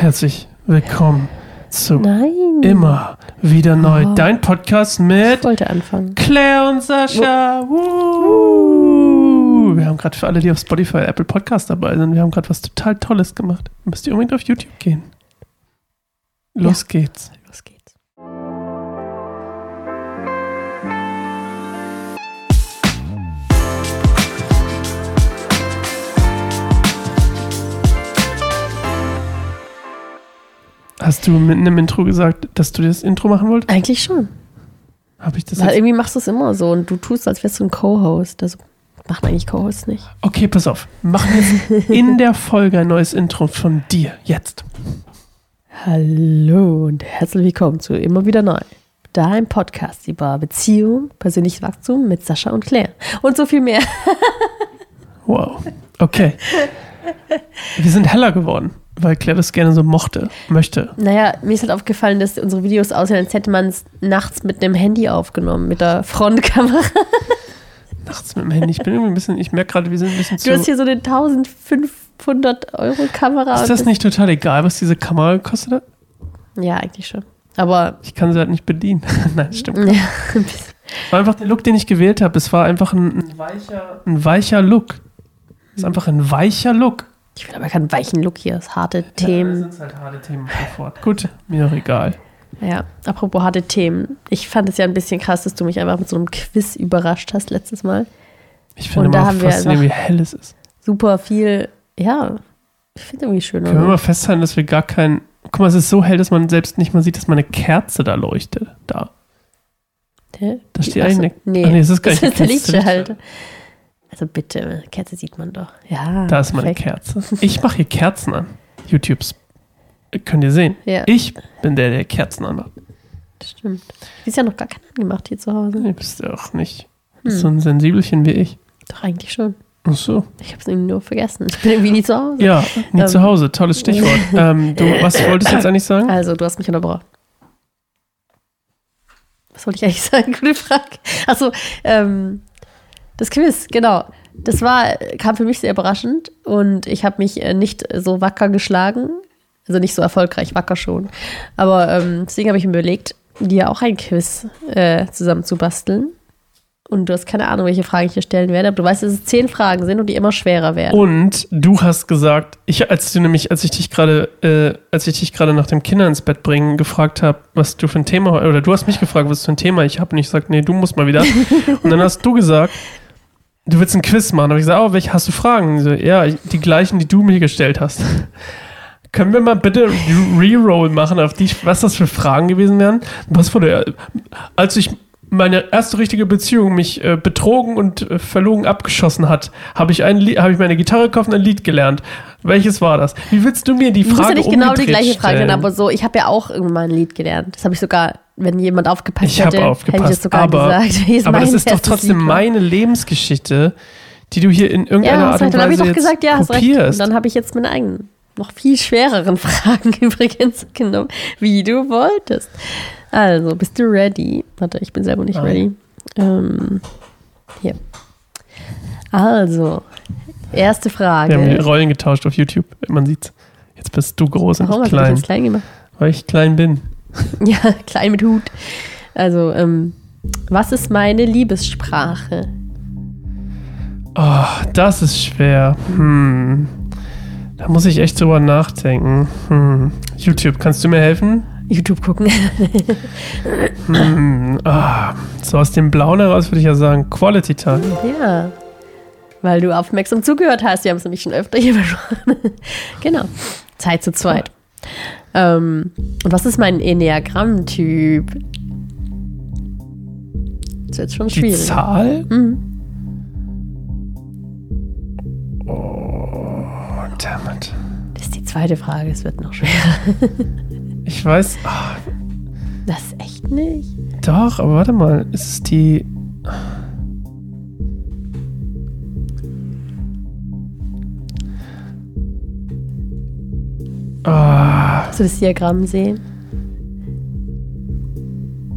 Herzlich willkommen zu Nein. Immer wieder neu. Oh. Dein Podcast Ich mit wollte anfangen. Claire und Sascha. Woo. Wir haben gerade für alle, die auf Spotify, Apple Podcast dabei sind, wir haben gerade was total Tolles gemacht. Müsst ihr unbedingt auf YouTube gehen. Los. Los geht's. Hast du mitten im Intro gesagt, dass du das Intro machen wolltest? Eigentlich schon. Habe ich das Weil jetzt? irgendwie machst du es immer so und du tust, als wärst du ein Co-Host. Also macht eigentlich Co-Host nicht. Okay, pass auf. Machen jetzt in der Folge ein neues Intro von dir. Jetzt. Hallo und herzlich willkommen zu Immer wieder neu. Dein Podcast über Beziehung, persönliches Wachstum mit Sascha und Claire. Und so viel mehr. Wow. Okay. Wir sind heller geworden, weil Claire das gerne so mochte, möchte. Naja, mir ist halt aufgefallen, dass unsere Videos aussehen, als hätte man es nachts mit einem Handy aufgenommen, mit der Frontkamera. Nachts mit dem Handy. Ich bin irgendwie ein bisschen, ich merke gerade, wir sind ein bisschen zu. Du hast hier so eine 1500 Euro Kamera. Ist und das nicht total egal, was diese Kamera gekostet hat? Ja, eigentlich schon. Aber Ich kann sie halt nicht bedienen. Nein, stimmt. ja, ein bisschen. Es war einfach der Look, den ich gewählt habe. Es war einfach ein, ein, weicher, ein weicher Look. Es ist einfach ein weicher Look. Ich will aber keinen weichen Look hier. Das harte Ja, Themen. das sind halt harte Themen sofort. Gut, mir doch egal. Ja, apropos harte Themen. Ich fand es ja ein bisschen krass, dass du mich einfach mit so einem Quiz überrascht hast letztes Mal. Ich finde immer wir faszinierend, wie hell es ist. Super viel, ja, ich finde irgendwie schön. Können wir oder? mal festhalten, dass wir gar kein. Guck mal, es ist so hell, dass man selbst nicht mal sieht, dass meine Kerze da leuchtet. Da. Hä? Da steht Achso, eigentlich. Nee, Ach nee, es ist gar das nicht ist der eine Kerze. Lichtschalter. Also bitte, Kerze sieht man doch. Ja, Da ist meine perfekt. Kerze. Ich mache hier Kerzen an. YouTubes. Könnt ihr sehen. Ja, Ich bin der, der Kerzen anmacht. das stimmt. Ist ja noch gar keiner angemacht hier zu Hause. Nee, bist du auch nicht. Bist Hm. so ein Sensibelchen wie ich. Doch, eigentlich schon. Ach so. Ich habe es irgendwie nur vergessen. Ich bin irgendwie nie zu Hause. Ja, nie Ähm. zu Hause. Tolles Stichwort. ähm, du, was wolltest du jetzt eigentlich sagen? Also, du hast mich unterbrochen. Was wollte ich eigentlich sagen? Gute Frage. Achso, ähm, das Quiz, genau. Das war, kam für mich sehr überraschend und ich habe mich äh, nicht so wacker geschlagen. Also nicht so erfolgreich, wacker schon. Aber ähm, deswegen habe ich mir überlegt, dir auch ein Quiz äh, zusammen zu basteln. Und du hast keine Ahnung, welche Fragen ich hier stellen werde, aber du weißt, dass es zehn Fragen sind und die immer schwerer werden. Und du hast gesagt, ich, als du nämlich, als ich dich gerade, äh, als ich dich gerade nach dem Kinder ins Bett bringen gefragt habe, was du für ein Thema, oder du hast mich gefragt, was für ein Thema ich habe, und ich gesagt, nee, du musst mal wieder. und dann hast du gesagt, du willst ein Quiz machen. Und ich gesagt, oh, welche hast du Fragen? So, ja, die gleichen, die du mir gestellt hast. Können wir mal bitte Reroll machen, auf die, was das für Fragen gewesen wären? Was wurde, als ich meine erste richtige Beziehung mich äh, betrogen und äh, verlogen abgeschossen hat, habe ich, ein Lied- habe ich meine Gitarre gekauft und ein Lied gelernt. Welches war das? Wie willst du mir die Du musst Frage ja nicht genau die gleiche Frage stellen? stellen, aber so, ich habe ja auch irgendwann mal ein Lied gelernt. Das habe ich sogar, wenn jemand aufgepasst Ich habe hätte, hätte ich aufgepasst, das sogar aber, gesagt. Es aber das ist doch trotzdem Lied meine Lebensgeschichte, die du hier in irgendeiner ja, Art hast und recht. Dann Weise ich doch gesagt, ja, recht. Und kopierst. dann habe ich jetzt meine eigenen, noch viel schwereren Fragen übrigens genommen, wie du wolltest. Also, bist du ready? Warte, ich bin selber nicht Nein. ready. Ähm, hier. Also, erste Frage. Wir haben die Rollen getauscht auf YouTube, man sieht's. Jetzt bist du groß Warum und ich hast du klein, jetzt klein gemacht? weil ich klein bin. Ja, klein mit Hut. Also, ähm, was ist meine Liebessprache? Oh, das ist schwer. Hm. Da muss ich echt drüber nachdenken. Hm. YouTube, kannst du mir helfen? YouTube gucken. Hm. Ah. So aus dem Blauen heraus würde ich ja sagen, Quality Time. ja. Weil du aufmerksam zugehört hast. Wir haben es nämlich schon öfter hier besprochen. genau. Zeit zu zweit. Ähm, und was ist mein Enneagramm-Typ? Das ist jetzt schon Die schwierig. Zahl? Mhm. Oh, damn it. Das ist die zweite Frage. Es wird noch schwerer. Ich weiß, ah, Das echt nicht? doch, aber warte mal, ist es die. Ah, Hast du das Diagramm sehen?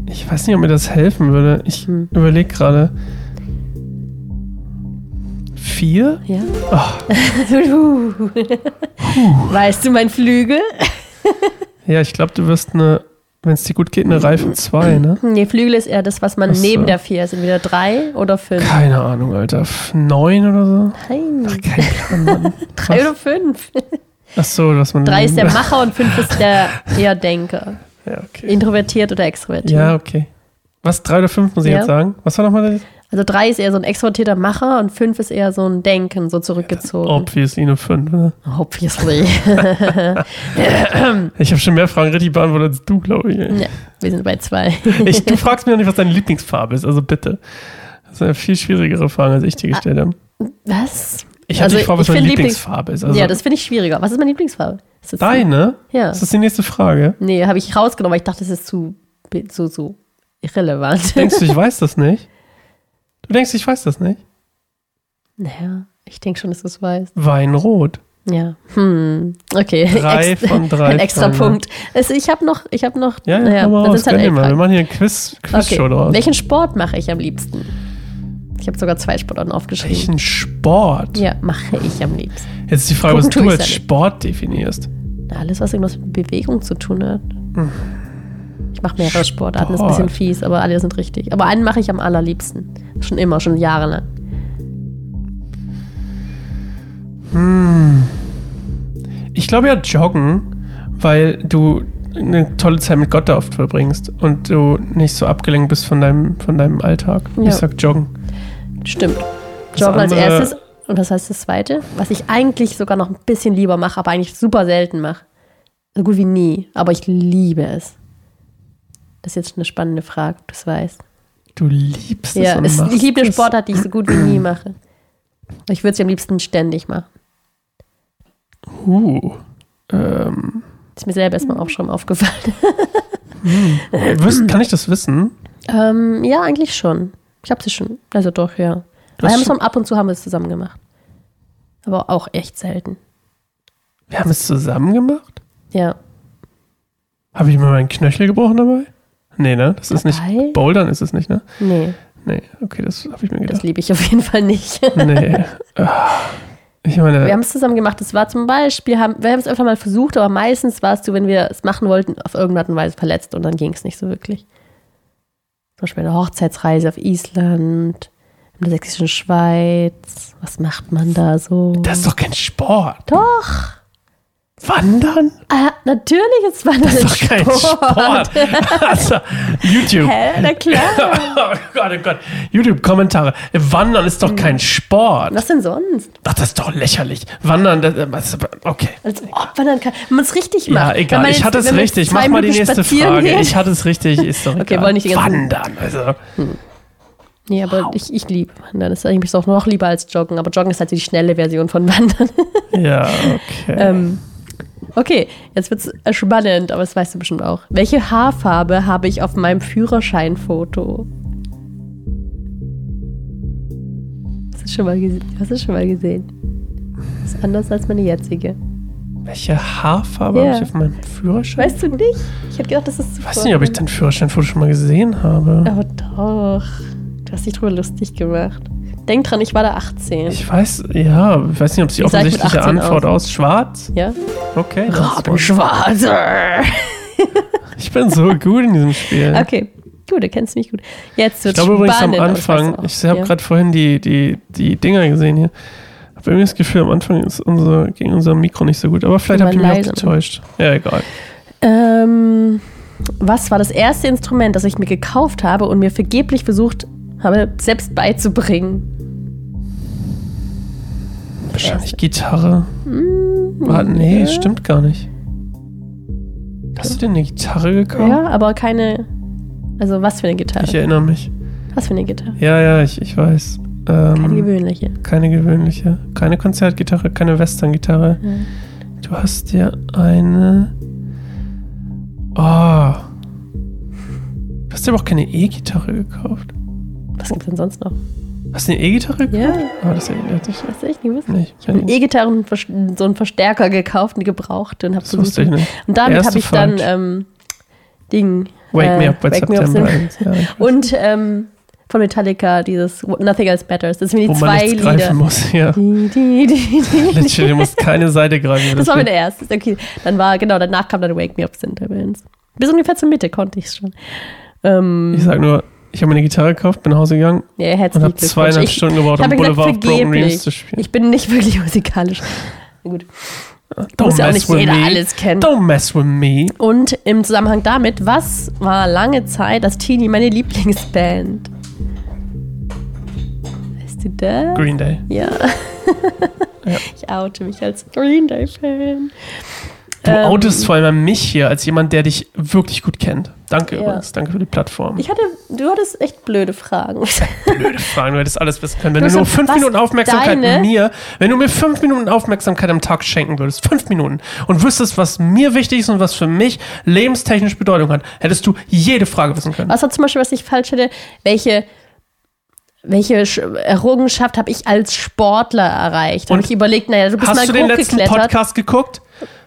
ich weiß nicht, ob mir das helfen würde. Ich Hm. überlege gerade. Vier? Ja. Ah, weißt du, mein Flügel? Ja, ich glaube, du wirst eine, wenn es dir gut geht, eine Reife 2, ne? Nee, Flügel ist eher das, was man Ach so. neben der 4 ist. Entweder 3 oder 5. Keine Ahnung, Alter. F- Neun oder so? Nein, Ach, kein Plan, Mann. 3 oder 5. Ach so, dass man. 3 ist der Macher und 5 ist der eher Denker. Ja, okay. Introvertiert oder extrovertiert. Ja, okay. Was, drei oder fünf muss ich Ja. jetzt sagen? Was war nochmal das? Also 3 ist eher so ein extrovertierter Macher und 5 ist eher so ein Denken, so zurückgezogen. Obviously eine fünf. Ne? Obviously. Ich habe schon mehr Fragen richtig beantwortet als du, glaube ich. ja, wir sind bei 2. ich. Du fragst mir noch nicht, was deine Lieblingsfarbe ist, also bitte. Das ist eine viel schwierigere Frage, als ich dir gestellt habe. Was? Ich habe Also, dich gefragt, was meine Lieblings- Lieblingsfarbe ist. Also ja, das finde ich schwieriger. Was ist meine Lieblingsfarbe? Ist das deine? Ja. Ist das die nächste Frage? Nee, habe ich rausgenommen, weil ich dachte, das ist zu, zu, zu irrelevant. Denkst du, ich weiß das nicht? Du denkst, ich weiß das nicht? naja, ich denke schon, dass du es weißt. Weinrot. Ja. Hm. Okay. Drei Ex- von drei Ein extra. Punkt. Also ich habe noch, ich habe noch. Ja, ja, naja, komm mal raus, halt. Wir machen hier eine Quiz, Quizshow Okay. draus. Welchen Sport mache ich am liebsten? Ich habe sogar zwei Sportarten aufgeschrieben. Welchen Sport? Ja, mache ich am liebsten. Jetzt ist die Frage, Gucken was du als. Sport definierst. Na, alles, was irgendwas mit Bewegung zu tun hat. Ich mache mehrere Sportarten, ist ein bisschen fies, aber alle sind richtig. Aber einen mache ich am allerliebsten. Schon immer, schon jahrelang. Ich glaube ja Joggen, weil du eine tolle Zeit mit Gott da oft verbringst und du nicht so abgelenkt bist von deinem, von deinem Alltag. Ja. Ich sag Joggen. Stimmt. Das Joggen als erstes. Und was heißt das zweite? Was ich eigentlich sogar noch ein bisschen lieber mache, aber eigentlich super selten mache. So gut wie nie. Aber ich liebe es. Das ist jetzt eine spannende Frage, du es weißt. Du liebst es Ja, es, machst ich liebe eine. Sportart, die ich so gut wie nie mache. Ich würde sie am liebsten ständig machen. Uh. Ähm, Ist mir selber erstmal auch schon aufgefallen. wirst, kann ich das wissen? ähm, ja, eigentlich schon. Ich habe sie schon. Also doch, ja. Wir haben es schon- ab und zu haben wir es zusammen gemacht. Aber auch echt selten. Wir haben es zusammen gemacht? Ja. Habe ich mir meinen Knöchel gebrochen dabei? Nee, ne? Das ist Dabei? nicht. Bouldern ist es nicht, ne? Nee, Nee, okay, das habe ich mir das gedacht. liebe ich auf jeden Fall nicht. Nee. Ah. Ich meine, Wir haben es zusammen gemacht. Das war zum Beispiel, haben, wir haben es öfter mal versucht, aber meistens warst du, wenn wir es machen wollten, auf irgendeine Art und Weise verletzt und dann ging es nicht so wirklich. Zum Beispiel eine Hochzeitsreise auf Island, in der sächsischen Schweiz. Was macht man da so? das ist doch kein Sport. Doch. Wandern? Ah, natürlich ist Wandern Das ist doch kein Sport. Also, YouTube. Hä? Na klar. Oh Gott, oh Gott. YouTube-Kommentare. Wandern ist doch kein Sport. Was denn sonst? Ach, das ist doch lächerlich. Wandern, das, okay. Als ob Wandern kann. Wenn man es richtig Ja, macht. Wenn egal. man Ich jetzt- hatte es jetzt richtig. Mach mal die nächste Frage. geht. Ich hatte es richtig. Ist doch Okay, egal. wollen nicht die Wandern, also. Nee, aber ich, ich liebe Wandern. Das ist eigentlich auch noch lieber als Joggen. Aber Joggen ist halt die schnelle Version von Wandern. Ja, okay. ähm, okay, jetzt wird es spannend, aber das weißt du bestimmt auch. Welche Haarfarbe habe ich auf meinem Führerscheinfoto? Hast du schon mal, gese- hast du schon mal gesehen? Das ist anders als meine jetzige. Welche Haarfarbe Ja. habe ich auf meinem Führerschein? Weißt du nicht? Ich hätte gedacht, das ist zu Ich weiß nicht, ob ich dein Führerscheinfoto schon mal gesehen habe. Aber doch. Du hast dich drüber lustig gemacht. Denk dran, ich war da 18. Ich weiß, ja, ich weiß nicht, ob es die ich offensichtliche 18 Antwort aus? aus. Schwarz? ja? Okay. Rabenschwarz. Ich bin so gut in diesem Spiel. Okay, gut, du kennst mich gut. Jetzt Ich wird glaube übrigens am Anfang, auch. ich habe Ja. gerade vorhin die, die, die Dinger gesehen hier. Habe irgendwie das Gefühl, am Anfang ist unser, ging unser Mikro nicht so gut. Aber vielleicht ihr waren mich auch leise. getäuscht. Ja, egal. Ähm, was war das erste Instrument, das ich mir gekauft habe und mir vergeblich versucht habe, selbst beizubringen? Wahrscheinlich Gitarre. Hm, Warte, nee, ja. stimmt gar nicht. Hast du dir eine Gitarre gekauft? Ja, aber keine. Also, was für eine Gitarre? Ich erinnere mich. Was für eine Gitarre? Ja, ja, ich, ich weiß. Ähm, Keine gewöhnliche. keine gewöhnliche. Keine Konzertgitarre, keine Western-Gitarre. Ja. Du hast dir eine. Oh. Du hast dir aber auch keine E-Gitarre gekauft. Was gibt's denn sonst noch? Hast du eine E-Gitarre gekauft? Ja. Ah, das erinnert dich du echt nicht nicht. Ich habe eine E-Gitarre und so einen Verstärker gekauft, eine gebrauchte und habe Das wusste ich nicht. Und damit habe ich dann ähm, Ding. Wake äh, Me Up Wake Up September 1. Ja, ich. Und ähm, von Metallica, dieses Nothing Else Matters. Das sind die Wo man zwei nichts Lieder. greifen muss. Ja. Die, die, die, die. Literally, du musst keine Seite greifen. Das war meine erste. Okay. Dann war, genau, danach kam dann Wake Me Up Center Bands. Bis ungefähr zur Mitte konnte ich es schon. Ähm, Ich sag nur, ich habe mir eine Gitarre gekauft, bin nach Hause gegangen ja, und habe zweieinhalb Ich- Stunden gebraucht, um habe gesagt, Boulevard of Broken. Dreams zu spielen. Ich bin nicht wirklich musikalisch. Gut. Don't muss ja auch nicht jeder me. alles kennen. Don't mess with me. Und im Zusammenhang damit, was war lange Zeit als Teenie meine Lieblingsband? Weißt du das? Green Day. Ja. Ich oute mich als Green Day-Fan. Du Ähm, outest vor allem mich hier als jemand, der dich wirklich gut kennt. Danke Ja. übrigens, danke für die Plattform. Ich hatte, du hattest echt blöde Fragen. Blöde Fragen, du hättest alles wissen können. Wenn Du du, nur fünf Minuten Aufmerksamkeit deine- mir, wenn du mir fünf Minuten Aufmerksamkeit am Tag schenken würdest, fünf Minuten, und wüsstest, was mir wichtig ist und was für mich lebenstechnisch Bedeutung hat, hättest du jede Frage wissen können. Was war zum Beispiel, was ich falsch hätte? Welche, welche Sch- Errungenschaft habe ich als Sportler erreicht? Habe Und ich überlegt, naja, du bist mal Hast du den letzten. Podcast geguckt?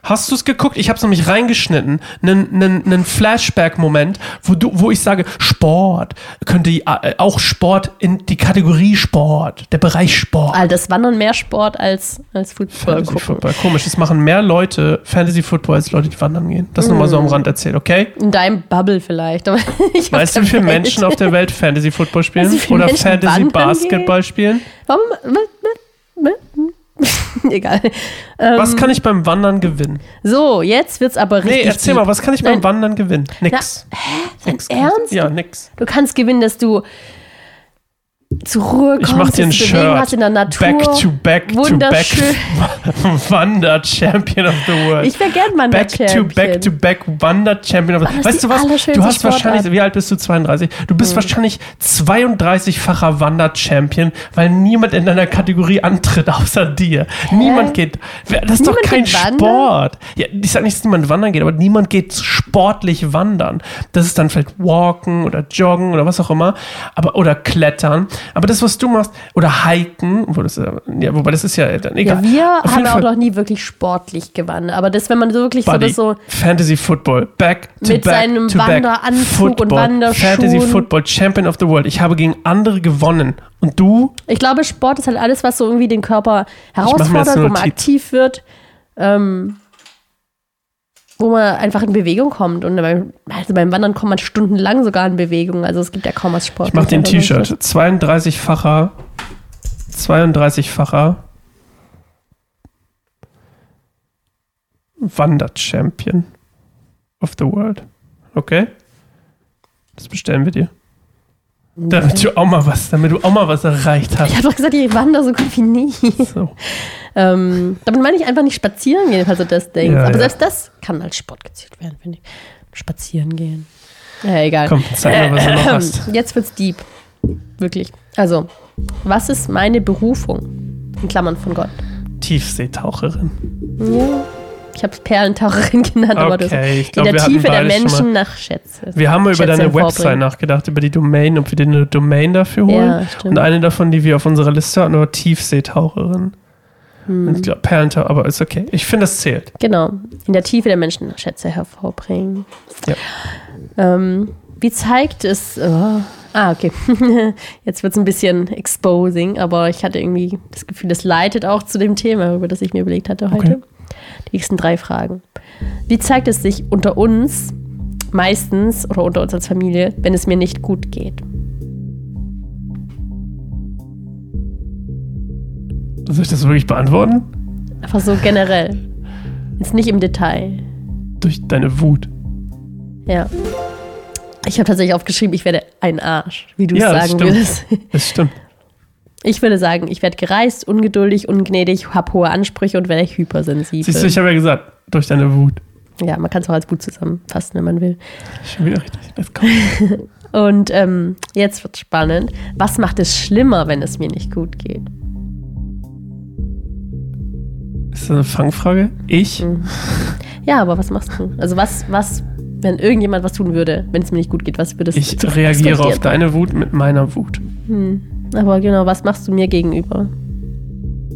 Hast du es geguckt? Ich habe es nämlich reingeschnitten. Einen Flashback-Moment, wo, du, wo ich sage, Sport könnte äh, auch Sport in die Kategorie Sport, der Bereich Sport. Alter, das Wandern mehr Sport als, als Fußball Fantasy. Football. Komisch, das machen mehr Leute Fantasy Football als Leute, die wandern gehen. Das nur mal Mm. so am Rand erzählt, okay? In deinem Bubble vielleicht. Weißt du, wie viele. Menschen auf der Welt Fantasy Football spielen? Oder Menschen Fantasy Basketball spielen? Warum? Egal. Ähm, Was kann ich beim Wandern gewinnen? so, jetzt wird's aber richtig. Nee, erzähl deep. mal, was kann ich beim Nein. Wandern gewinnen? Nix. Dein Nix. Ernst? Ja, nix. Du kannst gewinnen, dass du zur Ruhe kommst, Ich mach dir ein Shirt. hast in der Natur. Back to back to back. Wander Champion of the World. Ich wäre gern mal Back to back to back Wander Champion of the das Weißt du was? Du hast Sportart. wahrscheinlich, wie alt bist du? 32? Du bist Hm. wahrscheinlich 32-facher Wander-Champion, weil niemand in deiner Kategorie antritt, außer dir. Niemand geht. Das ist Niemand doch kein? Sport. Ja, ich sag nicht, dass niemand wandern geht, aber niemand geht sportlich wandern. Das ist dann vielleicht Walken oder Joggen oder was auch immer. Aber, oder Klettern. Aber das, was du machst, oder Hiken, wo das, ja, wobei das ist ja dann egal. Ja, wir Auf haben auch Fall- noch nie wirklich sportlich gewonnen. Aber das, wenn man so wirklich so Buddy, das so Fantasy Football, back to Mit back seinem to. Wanderanzug und Football, Wanderschuhen. Fantasy Football, Champion of the World. Ich habe gegen andere gewonnen. Und du? Ich glaube, Sport ist halt alles, was so irgendwie den Körper herausfordert, wo man aktiv wird, ähm, wo man einfach in Bewegung kommt. Und beim, also beim Wandern kommt man stundenlang sogar in Bewegung. Also es gibt ja kaum was Sport. Ich mache dir ein T-Shirt. 32-facher, 32-facher Wander-Champion of the World. Okay? Das bestellen wir dir. Damit du auch mal was, damit du auch mal was erreicht hast. Ich habe doch gesagt, ich wandere so gut wie nie. So. ähm, damit meine ich einfach nicht spazieren gehen, falls du das denkst. Ja, Aber ja. selbst das kann als Sport gezählt werden, finde ich. Spazieren gehen. Ja, egal. Komm, zeig mal, was du noch hast. Jetzt wird's deep. Wirklich. Also, was ist meine Berufung? In Klammern von Gott. Tiefseetaucherin. Ja. Ich habe Perlentaucherin genannt, aber das Okay, ich in glaube, der Tiefe der. Menschen nach Schätze. Wir haben mal über deine Website nachgedacht, über die Domain, ob wir dir eine Domain dafür holen. Ja, stimmt. Und eine davon, die wir auf unserer Liste hatten, war Tiefseetaucherin. Hm. Ich glaube, Perlentaucher, aber ist okay. Ich finde, das zählt. Genau. In der Tiefe der Menschen nach Schätze hervorbringen. Ja. Ähm, wie zeigt es. Oh, ah, okay. Jetzt wird es ein bisschen exposing, aber ich hatte irgendwie das Gefühl, das leitet auch zu dem Thema, über das ich mir überlegt hatte heute. Okay. Die nächsten drei Fragen. Wie zeigt es sich unter uns meistens oder unter uns als Familie, wenn es mir nicht gut geht? Soll ich das wirklich beantworten? Einfach so generell. Jetzt nicht im Detail. Durch deine Wut. Ja. Ich habe tatsächlich aufgeschrieben, ich werde ein Arsch, wie du es Ja, das sagen stimmt. würdest. Das stimmt. Ich würde sagen, ich werde gereist, ungeduldig, ungnädig, habe hohe Ansprüche und werde hypersensibel. Siehst du, ich habe ja gesagt, durch deine Wut. ja, man kann es auch als Wut zusammenfassen, wenn man will. Schon wieder richtig. Let's go. Und ähm, jetzt wird spannend. Was macht es schlimmer, wenn es mir nicht gut geht? Ist das eine Fangfrage? Ich? Mhm. Ja, aber was machst du? Also was, was, wenn irgendjemand was tun würde, wenn es mir nicht gut geht, was würdest Ich du? reagiere was auf deine Wut mit meiner Wut. Hm. Aber genau, was machst du mir gegenüber?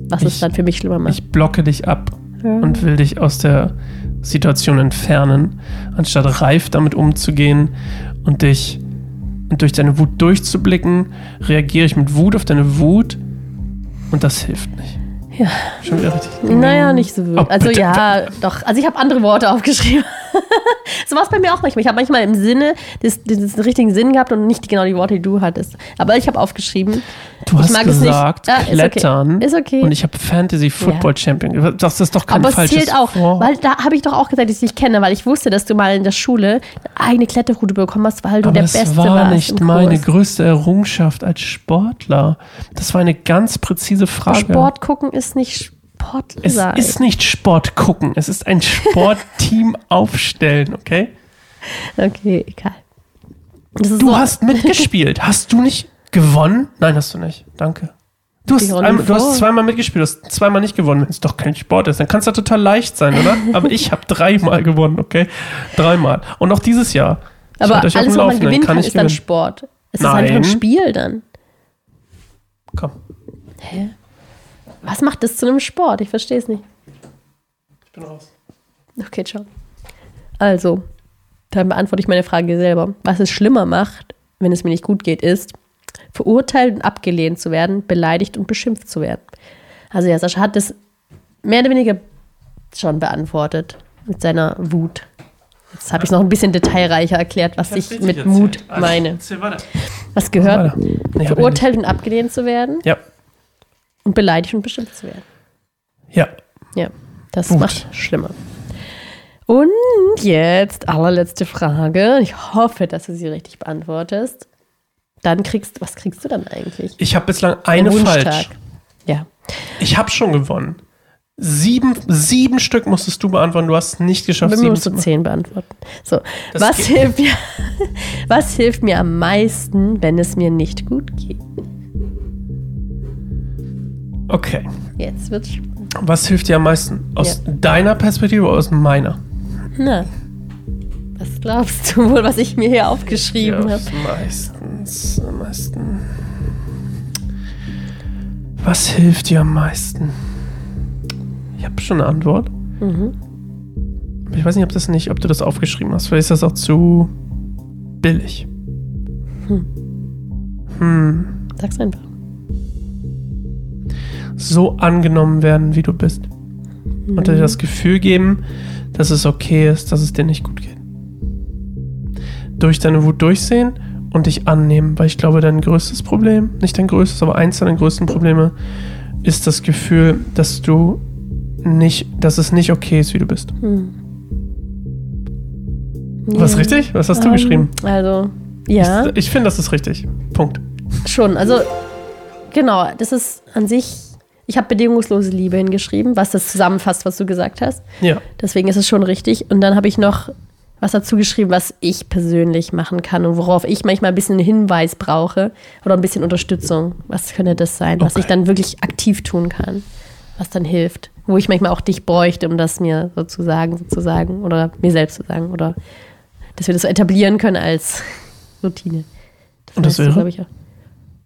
Was Ich- es dann für mich schlimmer macht. Ich blocke dich ab Ja. und will dich aus der Situation entfernen, anstatt reif damit umzugehen und dich und durch deine Wut durchzublicken, reagiere ich mit Wut auf deine Wut und das hilft nicht. Ja. Schon wieder richtig. Naja, nicht so wirklich. Oh, also bitte. ja, doch. Also ich habe andere Worte aufgeschrieben. so war es bei mir auch manchmal. Ich habe manchmal im Sinne des, des richtigen Sinn gehabt und nicht genau die Worte, die du hattest. Aber ich habe aufgeschrieben. Du ich hast es nicht. gesagt, Ah, ist okay. Klettern. Ist okay. Und ich habe Fantasy Football Champion. Das ist doch kein Aber es falsches zählt auch, Wort. weil da habe ich doch auch gesagt, dass ich dich kenne, weil ich wusste, dass du mal in der Schule eine eigene Kletterroute bekommen hast, weil du Aber der das Beste war warst nicht im meine Kurs. größte Errungenschaft als Sportler. Das war eine ganz präzise Frage. Sport gucken ist nicht Sport es sein. ist nicht Sport gucken, es ist ein Sportteam aufstellen, okay? okay, egal. Das Du so, hast mitgespielt. Hast du nicht gewonnen? Nein, hast du nicht. Danke. Du hast, einmal, du hast zweimal mitgespielt, du hast zweimal nicht gewonnen. Wenn es doch kein Sport ist, dann kann es ja total leicht sein, oder? Aber ich habe dreimal gewonnen, okay? Dreimal. Und auch dieses Jahr. Ich aber alles, was man gewinnen kann, ich ist dann gewinnen. Sport. Es Nein. ist einfach ein Spiel dann. Komm, Hä? Was macht das zu einem Sport? Ich verstehe es nicht. ich bin raus. Okay, ciao. Also, dann beantworte ich meine Frage selber. Was es schlimmer macht, wenn es mir nicht gut geht, ist, verurteilt und abgelehnt zu werden, beleidigt und beschimpft zu werden. Also ja, Sascha hat das mehr oder weniger schon beantwortet mit seiner Wut. Jetzt habe ich es noch ein bisschen detailreicher erklärt, was ich mit Mut meine. Erzähl weiter. Was gehört? Nee, ich. Verurteilt und abgelehnt zu werden Ja, und beleidigt und beschimpft zu werden. ja. Ja, das Wut. macht schlimmer. Und jetzt allerletzte Frage. Ich hoffe, dass du sie richtig beantwortest. Dann kriegst was kriegst du dann eigentlich? Ich habe bislang eine falsch. Ja. Ich habe schon gewonnen. Sieben, sieben Stück musstest du beantworten. Du hast es nicht geschafft, sieben musst zu du zehn beantworten. So, Das was hilft, mir, was hilft mir am meisten, wenn es mir nicht gut geht? Okay. Jetzt wird's spannend. Was hilft dir am meisten? Aus deiner Perspektive oder aus meiner? Na, was glaubst du wohl, was ich mir hier aufgeschrieben Ja, habe? meistens, am meisten. Was hilft dir am meisten? Ich habe schon eine Antwort. Mhm. Ich weiß nicht, ob das nicht, ob du das aufgeschrieben hast. Vielleicht ist das auch zu billig. Hm. Sag's einfach. So angenommen werden, wie du bist. Und dir das Gefühl geben, dass es okay ist, dass es dir nicht gut geht. Durch deine Wut durchsehen und dich annehmen, weil ich glaube, dein größtes Problem, nicht dein größtes, aber eins deiner größten Probleme, ist das Gefühl, dass du nicht, dass es nicht okay ist, wie du bist. Was Ja. richtig? Was hast du Ähm, geschrieben? Also, ja. Ich, ich finde, das ist richtig. Punkt. Schon, also genau, das ist an sich, ich habe bedingungslose Liebe hingeschrieben, was das zusammenfasst, was du gesagt hast. Ja. Deswegen ist es schon richtig. Und dann habe ich noch was dazu geschrieben, was ich persönlich machen kann und worauf ich manchmal ein bisschen einen Hinweis brauche oder ein bisschen Unterstützung. Was könnte das sein, was Okay. ich dann wirklich aktiv tun kann, was dann hilft, wo ich manchmal auch dich bräuchte, um das mir so zu sagen, sozusagen, oder mir selbst zu sagen, oder dass wir das so etablieren können als Routine. Und das weißt du, wäre? glaub ich, ja.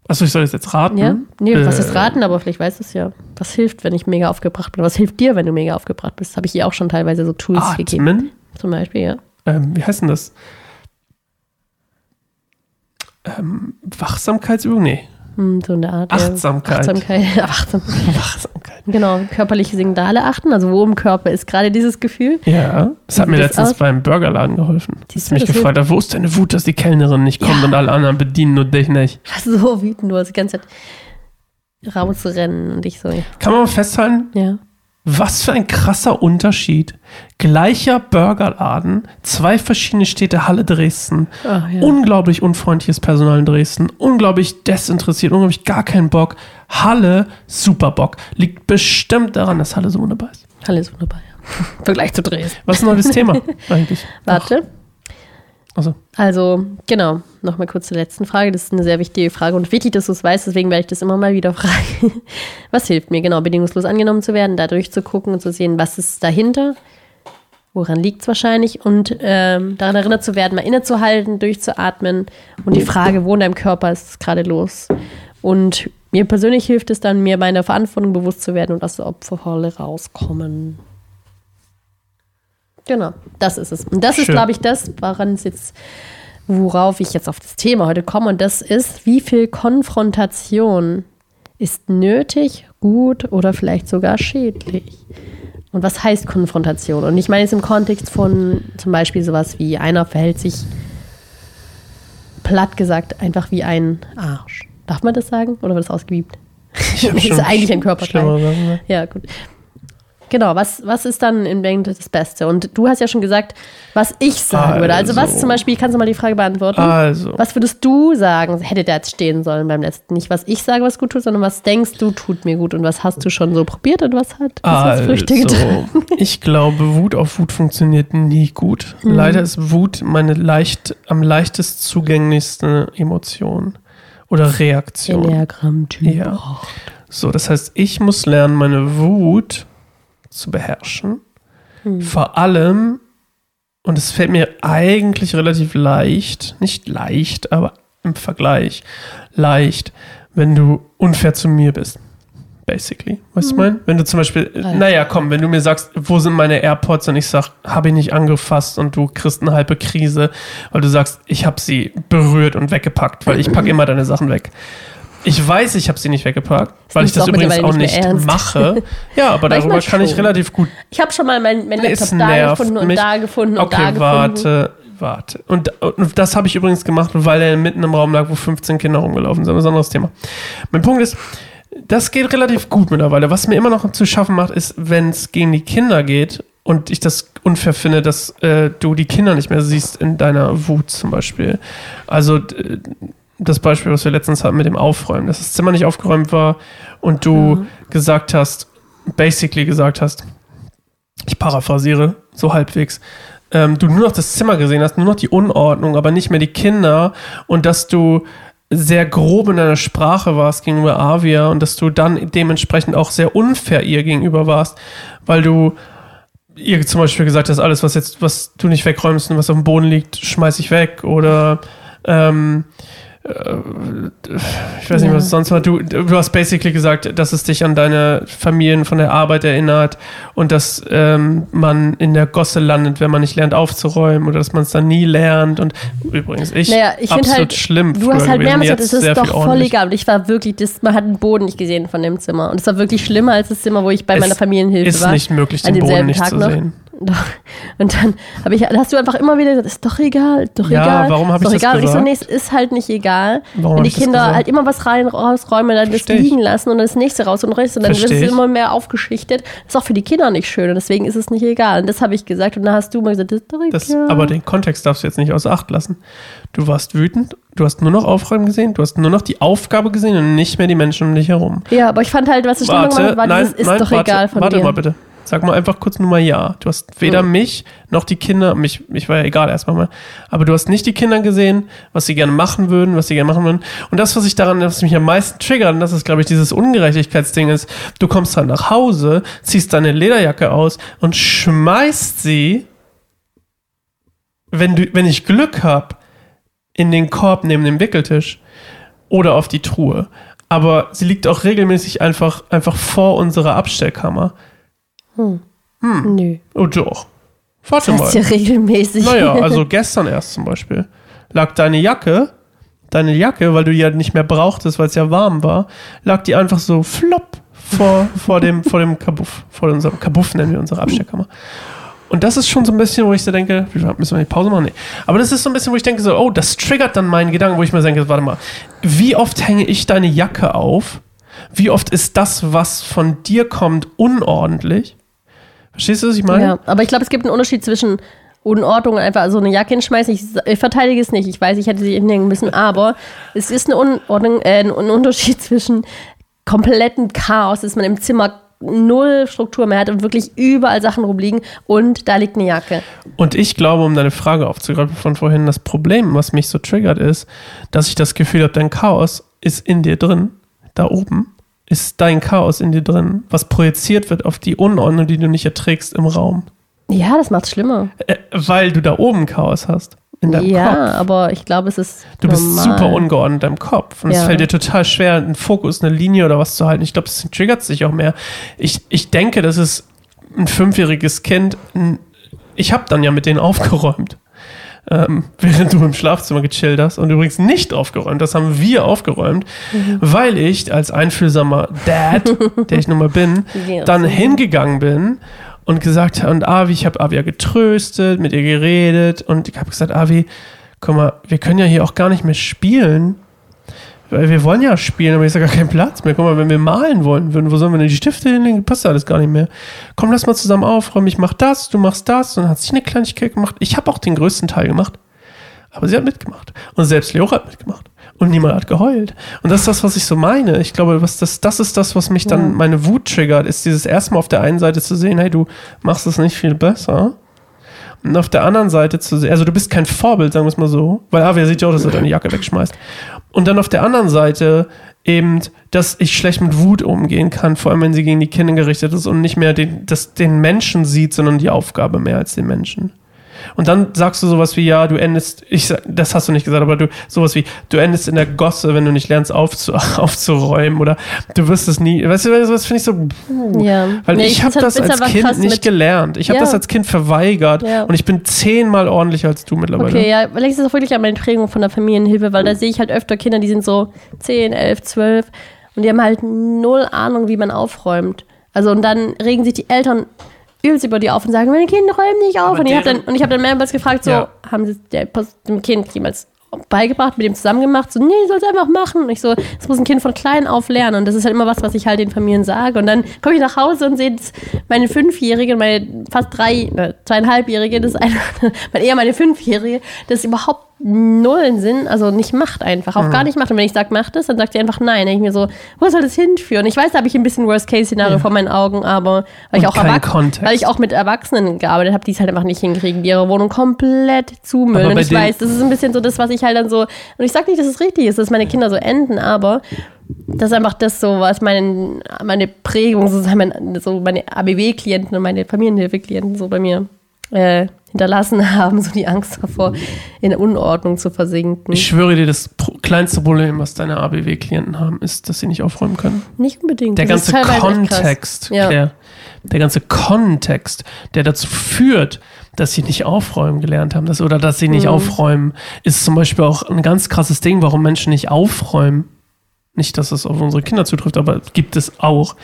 Achso, ich soll das jetzt raten? Ja? Nee, was Äh, ist raten, aber vielleicht weißt du es ja. Was hilft, wenn ich mega aufgebracht bin? Was hilft dir, wenn du mega aufgebracht bist? Habe ich ihr auch schon teilweise so Tools gegeben. Atmen? Zum Beispiel, ja. ähm, wie heißt denn das? Ähm, Wachsamkeitsübung? Nee. Hm, so eine Art. ja. Achtsamkeit. Achtsamkeit. Achtsamkeit. Wachsamkeit. Genau, körperliche Signale achten. Also wo im Körper ist gerade dieses Gefühl? Ja, das hat mir das letztens aus? beim Burgerladen geholfen. Siehst du, mich das gefragt hat, wo ist deine Wut, dass die Kellnerin nicht kommt Ja. und alle anderen bedienen nur dich nicht. Ich war so wütend, du hast die ganze Zeit rauszurennen und ich so, ja. Kann man mal festhalten, ja. Was für ein krasser Unterschied. Gleicher Burgerladen, zwei verschiedene Städte, Halle Dresden. Ah, ja. Unglaublich unfreundliches Personal in Dresden. Unglaublich desinteressiert, unglaublich gar keinen Bock. Halle, super Bock. Liegt bestimmt daran, dass Halle so wunderbar ist. Alles wunderbar, ja. Vergleich zu Dresden. Was ist ein neues Thema eigentlich? Warte. Also, Also, genau, nochmal kurz zur letzten Frage. Das ist eine sehr wichtige Frage und wichtig, dass du es weißt, deswegen werde ich das immer mal wieder fragen. Was hilft mir? Genau, bedingungslos angenommen zu werden, da durchzugucken und zu sehen, was ist dahinter, woran liegt es wahrscheinlich und ähm, daran erinnert zu werden, mal innezuhalten, durchzuatmen und die Frage, wo in deinem Körper ist es gerade los. Und mir persönlich hilft es dann, mir meiner Verantwortung bewusst zu werden und aus der Opferrolle rauskommen. Genau, das ist es. Und das ist, Schön. glaube ich, das, woran es jetzt worauf ich jetzt auf das Thema heute komme. Und das ist, wie viel Konfrontation ist nötig, gut oder vielleicht sogar schädlich? Und was heißt Konfrontation? Und ich meine jetzt im Kontext von zum Beispiel sowas wie einer verhält sich platt gesagt einfach wie ein Arsch. Darf man das sagen? Oder wird das ausgewiebt? Das ist eigentlich ein Körperteil. ne? Ja, gut. Genau, was, was ist dann im Endeffekt das Beste? Und du hast ja schon gesagt, was ich sagen würde. Also was Also. zum Beispiel, kannst du mal die Frage beantworten? Also, Was würdest du sagen, hätte der jetzt stehen sollen beim letzten? Nicht, was ich sage, was gut tut, sondern was denkst du, tut mir gut und was hast du schon so probiert und was hat was hat Früchte also ich glaube, Wut auf Wut funktioniert nie gut. Mhm. Leider ist Wut meine leicht, am leichtest zugänglichste Emotion oder Reaktion. Enneagramm-Typ. Ja. So, das heißt, ich muss lernen, meine Wut zu beherrschen. Hm. Vor allem, und es fällt mir eigentlich relativ leicht, nicht leicht, aber im Vergleich leicht, wenn du unfair zu mir bist. Basically. Weißt du, mein? Wenn du zum Beispiel, Hm. Ja. naja, komm, wenn du mir sagst, wo sind meine AirPods und ich sag, habe ich nicht angefasst und du kriegst eine halbe Krise, weil du sagst, ich habe sie berührt und weggepackt, weil ich packe immer deine Sachen weg. Ich weiß, ich habe sie nicht weggepackt, weil ich das übrigens auch nicht nicht mache. Ja, aber darüber kann ich relativ gut Ich habe schon mal mein, mein Laptop da gefunden und mich. da gefunden und da Okay, gefunden. warte, warte. Und, und das habe ich übrigens gemacht, weil er mitten im Raum lag, wo 15 Kinder rumgelaufen sind. Das ist ein anderes Thema. Mein Punkt ist, das geht relativ gut mittlerweile. Was mir immer noch zu schaffen macht, ist, wenn es gegen die Kinder geht und ich das unfair finde, dass äh, du die Kinder nicht mehr siehst in deiner Wut zum Beispiel. Also das Beispiel, was wir letztens hatten mit dem Aufräumen, dass das Zimmer nicht aufgeräumt war und du gesagt hast, basically gesagt hast, ich paraphrasiere so halbwegs, ähm, du nur noch das Zimmer gesehen hast, nur noch die Unordnung, aber nicht mehr die Kinder und dass du sehr grob in deiner Sprache warst gegenüber Avia und dass du dann dementsprechend auch sehr unfair ihr gegenüber warst, weil du ihr zum Beispiel gesagt hast, alles, was jetzt, was du nicht wegräumst und was auf dem Boden liegt, schmeiß ich weg oder ähm, äh, ich weiß nicht, Ja. was sonst war. Du, du hast basically gesagt, dass es dich an deine Familien von der Arbeit erinnert und dass ähm, man in der Gosse landet, wenn man nicht lernt aufzuräumen oder dass man es dann nie lernt. Und übrigens, ich, Naja, ich finde absolut halt, schlimm. du hast halt mehrmals gesagt, es ist doch voll egal. Und ich war wirklich, das, man hat den Boden nicht gesehen von dem Zimmer. Und es war wirklich schlimmer als das Zimmer, wo ich bei Es meiner Familienhilfe Ist war. nicht möglich, den Boden nicht Tag zu noch. sehen. Doch. Und dann habe ich, hast du einfach immer wieder gesagt, ist doch egal, doch Ja, egal. warum hab ist ich doch das egal. Und ich so, gesagt? nee, ist halt nicht egal. Warum Wenn die Kinder gesagt? halt immer was rein rausräumen, dann das ich. liegen lassen und dann das nächste raus und rechts und dann wird es immer mehr aufgeschichtet. Das ist auch für die Kinder nicht schön und deswegen ist es nicht egal. Und das habe ich gesagt und dann hast du mal gesagt, das ist doch egal. Das, aber den Kontext darfst du jetzt nicht außer Acht lassen. Du warst wütend, du hast nur noch Aufräumen gesehen, du hast nur noch die Aufgabe gesehen und nicht mehr die Menschen um dich herum. ja, aber ich fand halt, was ich gemacht Warte, habe, war nein, dieses, ist nein, doch warte, egal von warte dir. mal bitte. Sag mal einfach kurz nur mal ja. Du hast weder Hm. mich noch die Kinder, mich, mich war ja egal erstmal mal, aber du hast nicht die Kinder gesehen, was sie gerne machen würden, was sie gerne machen würden. Und das, was ich daran, was mich am meisten triggert, und das ist, glaube ich, dieses Ungerechtigkeitsding ist, du kommst dann nach Hause, ziehst deine Lederjacke aus und schmeißt sie, wenn, du, wenn ich Glück habe, in den Korb neben dem Wickeltisch oder auf die Truhe. Aber sie liegt auch regelmäßig einfach, einfach vor unserer Abstellkammer. Nö. Oh doch. Warte Das mal. heißt ja regelmäßig. Naja, also gestern erst zum Beispiel lag deine Jacke, deine Jacke, weil du die ja nicht mehr brauchtest, weil es ja warm war, lag die einfach so flopp vor, vor dem, vor dem Kabuff, vor unserem Kabuff nennen wir unsere Abstellkammer. Und das ist schon so ein bisschen, wo ich so denke, müssen wir die Pause machen? Nee. Aber das ist so ein bisschen, wo ich denke, so, oh, das triggert dann meinen Gedanken, wo ich mir denke, warte mal, wie oft hänge ich deine Jacke auf? Wie oft ist das, was von dir kommt, unordentlich? Verstehst du, was ich meine? Ja, aber ich glaube, es gibt einen Unterschied zwischen Unordnung und einfach so eine Jacke hinschmeißen. Ich, ich verteidige es nicht. Ich weiß, ich hätte sie hinhängen müssen, aber es ist eine Unordnung, äh, ein Unterschied zwischen kompletten Chaos, dass man im Zimmer null Struktur mehr hat und wirklich überall Sachen rumliegen und da liegt eine Jacke. Und ich glaube, um deine Frage aufzugreifen von vorhin, das Problem, was mich so triggert, ist, dass ich das Gefühl habe, dein Chaos ist in dir drin, da oben ist dein Chaos in dir drin, was projiziert wird auf die Unordnung, die du nicht erträgst im Raum. Ja, das macht's schlimmer. Äh, weil du da oben Chaos hast. In deinem ja, Kopf. aber ich glaube, es ist Du bist normal. super ungeordnet deinem Kopf. Und es Ja. fällt dir total schwer, einen Fokus, eine Linie oder was zu halten. Ich glaube, das triggert sich auch mehr. Ich, ich denke, das ist ein fünfjähriges Kind. ein- Ich habe dann ja mit denen aufgeräumt. Ähm, während du im Schlafzimmer gechillt hast und übrigens nicht aufgeräumt. Das haben wir aufgeräumt, Mhm. weil ich als einfühlsamer Dad, der ich nun mal bin, dann hingegangen bin und gesagt habe, und Avi, ich habe Avi ja getröstet, mit ihr geredet und ich habe gesagt, Avi, guck mal, wir können ja hier auch gar nicht mehr spielen. Weil wir wollen ja spielen, aber ist ja gar kein Platz mehr. Guck mal, wenn wir malen wollen würden, wo sollen wir denn die Stifte hinlegen? Passt ja alles gar nicht mehr. Komm, lass mal zusammen aufräumen. Ich mach das, du machst das. Und dann hat sich eine Kleinigkeit gemacht. Ich habe auch den größten Teil gemacht. Aber sie hat mitgemacht. Und selbst Leo hat mitgemacht. Und niemand hat geheult. Und das ist das, was ich so meine. Ich glaube, was das, das ist das, was mich dann meine Wut triggert, ist dieses erstmal auf der einen Seite zu sehen, hey, du machst es nicht viel besser. Und auf der anderen Seite zu sehen, also du bist kein Vorbild, sagen wir es mal so, weil Avia sieht ja auch, dass er deine Jacke wegschmeißt. Und dann auf der anderen Seite eben, dass ich schlecht mit Wut umgehen kann, vor allem wenn sie gegen die Kinder gerichtet ist und nicht mehr den, das, den Menschen sieht, sondern die Aufgabe mehr als den Menschen. Und dann sagst du sowas wie, ja, du endest, ich, das hast du nicht gesagt, aber du, sowas wie, du endest in der Gosse, wenn du nicht lernst aufzu, aufzuräumen oder du wirst es nie, weißt du, das finde ich so, puh. Ja. Weil Nee, ich habe das halt- als Kind nicht gelernt. Ich habe Ja. das als Kind verweigert Ja. und ich bin zehnmal ordentlicher als du mittlerweile. Okay, ja, vielleicht ist es auch wirklich an meine Prägung von der Familienhilfe, weil da sehe ich halt öfter Kinder, die sind so 10, 11, 12 und die haben halt null Ahnung, wie man aufräumt. Also und dann regen sich die Eltern übelst über die auf und sagen, meine Kinder räumen nicht auf. Aber Und ich habe dann, und ich hab dann mehrmals gefragt, so, Ja. haben sie der, dem Kind jemals beigebracht, mit dem zusammen gemacht? So, nee, soll es einfach machen. Und ich so, das muss ein Kind von klein auf lernen. Und das ist halt immer was, was ich halt den Familien sage. Und dann komme ich nach Hause und sehe meine Fünfjährige und meine fast drei, ne, zweieinhalbjährige, das ist eine, eher meine Fünfjährige, das überhaupt null Sinn, also nicht macht einfach, auch Mhm. gar nicht macht. Und wenn ich sage, macht es, dann sagt sie einfach nein. Dann ich mir so, wo soll das hinführen? Ich weiß, da habe ich ein bisschen Worst-Case-Szenario vor meinen Augen, aber weil ich, auch weil ich auch mit Erwachsenen gearbeitet habe, die es halt einfach nicht hinkriegen, die ihre Wohnung komplett zumüllen. Und ich weiß, das ist ein bisschen so das, was ich halt dann so, und ich sage nicht, dass es richtig ist, dass meine Kinder so enden, aber das ist einfach das so, was mein, meine Prägung, sozusagen mein, so meine ABW-Klienten und meine Familienhilfe-Klienten so bei mir äh, hinterlassen haben, so die Angst davor, in Unordnung zu versinken. Ich schwöre dir, das kleinste Problem, was deine ABW-Klienten haben, ist, dass sie nicht aufräumen können. nicht unbedingt. Der Das ganze. Kontext, Ja. Claire, der ganze Kontext, der dazu führt, dass sie nicht aufräumen gelernt haben, dass, oder dass sie Mhm. nicht aufräumen, ist zum Beispiel auch ein ganz krasses Ding, warum Menschen nicht aufräumen. Nicht, dass es auf unsere Kinder zutrifft, aber gibt es auch,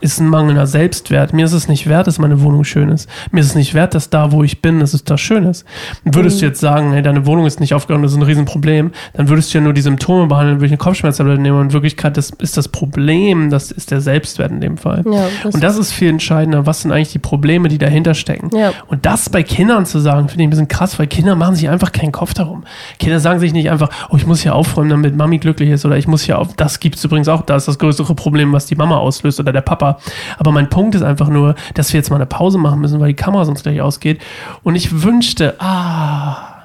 ist ein mangelnder Selbstwert. Mir ist es nicht wert, dass meine Wohnung schön ist. Mir ist es nicht wert, dass da, wo ich bin, dass es da schön ist. Würdest du Mhm. jetzt sagen, hey, deine Wohnung ist nicht aufgeräumt, das ist ein Riesenproblem, dann würdest du ja nur die Symptome behandeln, würde ich eine Kopfschmerztablette nehmen. Und in Wirklichkeit das ist das Problem, das ist der Selbstwert in dem Fall. Ja, das- und das ist viel entscheidender. Was sind eigentlich die Probleme, die dahinter stecken? Ja. Und das bei Kindern zu sagen, finde ich ein bisschen krass, weil Kinder machen sich einfach keinen Kopf darum. Kinder sagen sich nicht einfach, oh, ich muss hier aufräumen, damit Mami glücklich ist oder ich muss hier auf. Das gibt es übrigens auch. Da ist das größere Problem, was die Mama auslöst oder der Papa. Aber mein Punkt ist einfach nur, dass wir jetzt mal eine Pause machen müssen, weil die Kamera sonst gleich ausgeht. Und ich wünschte, ah,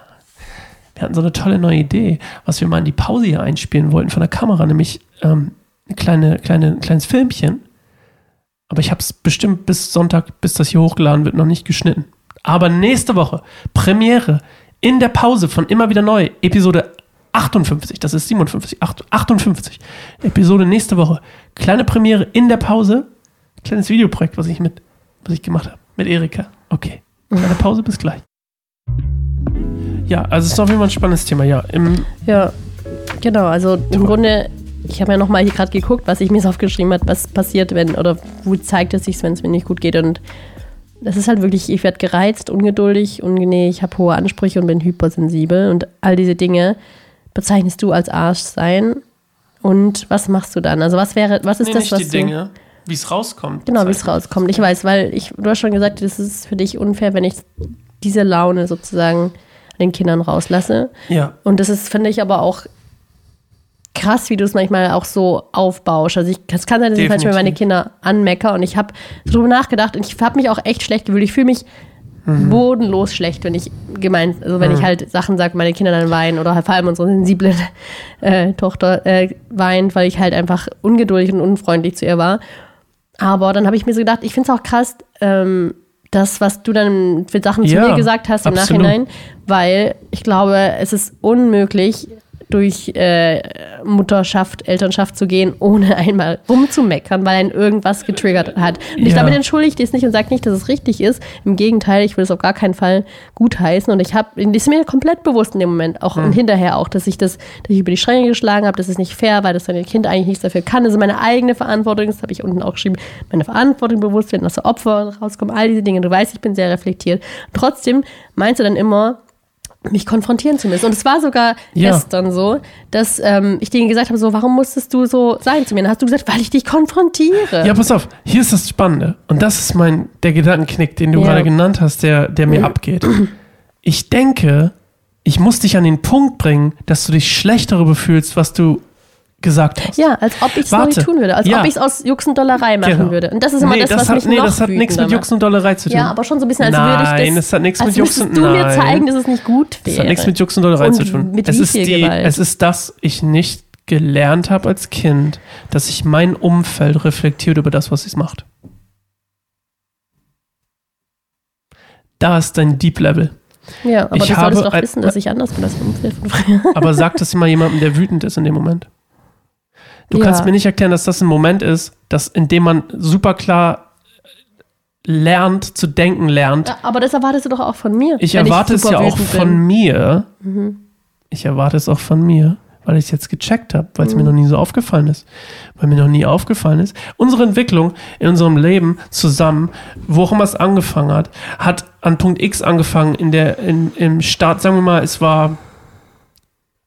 wir hatten so eine tolle neue Idee, was wir mal in die Pause hier einspielen wollten von der Kamera, nämlich ähm, ein kleine, kleine, ein kleines Filmchen. Aber ich habe es bestimmt bis Sonntag, bis das hier hochgeladen wird, noch nicht geschnitten. Aber nächste Woche, Premiere in der Pause von Immer wieder neu, Episode 58, das ist 57, acht- 58. Episode nächste Woche. Kleine Premiere in der Pause. Kleines Videoprojekt, was ich mit, was ich gemacht habe. Mit Erika. Okay. Kleine Pause, bis gleich. Ja, also es ist auf jeden Fall ein spannendes Thema. Ja, im, Ja, genau. Also im Grunde, ich habe ja nochmal hier gerade geguckt, was ich mir so aufgeschrieben habe, was passiert, wenn, oder wo zeigt es sich, wenn es mir nicht gut geht. Und das ist halt wirklich, ich werde gereizt, ungeduldig, ungenäh, ich habe hohe Ansprüche und bin hypersensibel. Und all diese Dinge bezeichnest du als Arsch sein. Und was machst du dann? Also was wäre, was ist nee, das, nicht was die du, Dinge, wie es rauskommt. Genau, wie es rauskommt. Ich weiß, weil ich, du hast schon gesagt, das ist für dich unfair, wenn ich diese Laune sozusagen an den Kindern rauslasse. Ja. Und das ist, finde ich, aber auch krass, wie du es manchmal auch so aufbaust. Also ich, es kann sein, dass ich manchmal meine Kinder anmecker und ich habe darüber nachgedacht und ich habe mich auch echt schlecht gefühlt. Ich fühle mich bodenlos schlecht, wenn ich gemeint, also wenn ich halt Sachen sage, meine Kinder dann weinen oder halt vor allem unsere sensible äh, Tochter äh, weint, weil ich halt einfach ungeduldig und unfreundlich zu ihr war. Aber dann habe ich mir so gedacht, ich finde es auch krass, ähm, das, was du dann für Sachen zu Ja, mir gesagt hast im absolut. Nachhinein, weil ich glaube, es ist unmöglich. Durch äh, Mutterschaft, Elternschaft zu gehen, ohne einmal rumzumeckern, weil ein irgendwas getriggert hat. Und ich Ja. damit entschuldige ich es nicht und sage nicht, dass es richtig ist. Im Gegenteil, ich will es auf gar keinen Fall gutheißen. Und ich habe, ist mir komplett bewusst in dem Moment, auch Hm. und hinterher auch, dass ich das, dass ich über die Stränge geschlagen habe, das ist nicht fair, weil das dein Kind eigentlich nichts dafür kann. Das ist meine eigene Verantwortung, das habe ich unten auch geschrieben, meine Verantwortung bewusst werden, der Opfer rauskommen, all diese Dinge. Du weißt, ich bin sehr reflektiert. Trotzdem meinst du dann immer, mich konfrontieren zu müssen. Und es war sogar Ja. gestern so, dass ähm, ich denen gesagt habe, so, warum musstest du so sein zu mir? Dann hast du gesagt, weil ich dich konfrontiere. Ja, pass auf, hier ist das Spannende. Und das ist mein, der Gedankenknick, den du Ja. gerade genannt hast, der, der mir abgeht. Ich denke, ich muss dich an den Punkt bringen, dass du dich schlecht darüber fühlst, was du gesagt hast. Ja, als ob ich es noch nicht tun würde. Als Ja. ob ich es aus Jux und Dollerei machen Genau. würde. Und das ist immer nee, das, das was hat, mich nee, noch das hat nichts mit Jux und Dollerei zu tun. Ja, aber schon so ein bisschen, als würde ich das... Nein, es hat nichts mit Jux und du mir Nein. zeigen, dass es nicht gut wäre. Das hat nichts mit Jux und Dollerei Und zu tun. mit es, ist die, Gewalt? es ist, dass ich nicht gelernt habe als Kind, dass sich mein Umfeld reflektiert über das, was es macht. Da ist dein Deep Level. Ja, aber Ich du solltest habe doch wissen, dass ich anders bin als vom von früher. Aber sag das immer jemandem, der wütend ist in dem Moment. Du Ja. kannst mir nicht erklären, dass das ein Moment ist, dass, in dem man super klar lernt, zu denken lernt. Ja, aber das erwartest du doch auch von mir. Ich erwarte es super ja auch von bin. Mhm. mir. Ich erwarte es auch von mir, weil ich es jetzt gecheckt habe, weil es Mhm. mir noch nie so aufgefallen ist. Weil mir noch nie aufgefallen ist. Unsere Entwicklung in unserem Leben zusammen, wo auch immer es angefangen hat, hat an Punkt X angefangen in der, in, im Start, sagen wir mal, es war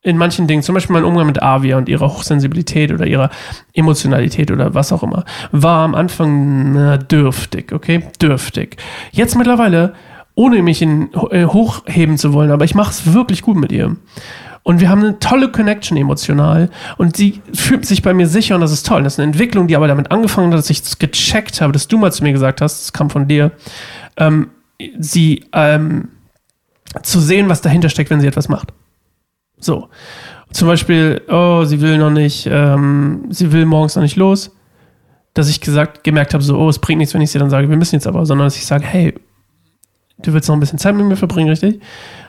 in manchen Dingen, zum Beispiel mein Umgang mit Avia und ihrer Hochsensibilität oder ihrer Emotionalität oder was auch immer, war am Anfang na, dürftig, okay? Dürftig. Jetzt mittlerweile, ohne mich in, äh, hochheben zu wollen, aber ich mache es wirklich gut mit ihr. Und wir haben eine tolle Connection emotional und sie fühlt sich bei mir sicher und das ist toll. Das ist eine Entwicklung, die aber damit angefangen hat, dass ich es gecheckt habe, dass du mal zu mir gesagt hast, das kam von dir, ähm, sie ähm, zu sehen, was dahinter steckt, wenn sie etwas macht. So. Zum Beispiel, oh, sie will noch nicht, ähm, sie will morgens noch nicht los. Dass ich gesagt, gemerkt habe, so, oh, es bringt nichts, wenn ich sie dann sage, wir müssen jetzt aber, sondern dass ich sage, hey, du willst noch ein bisschen Zeit mit mir verbringen, richtig?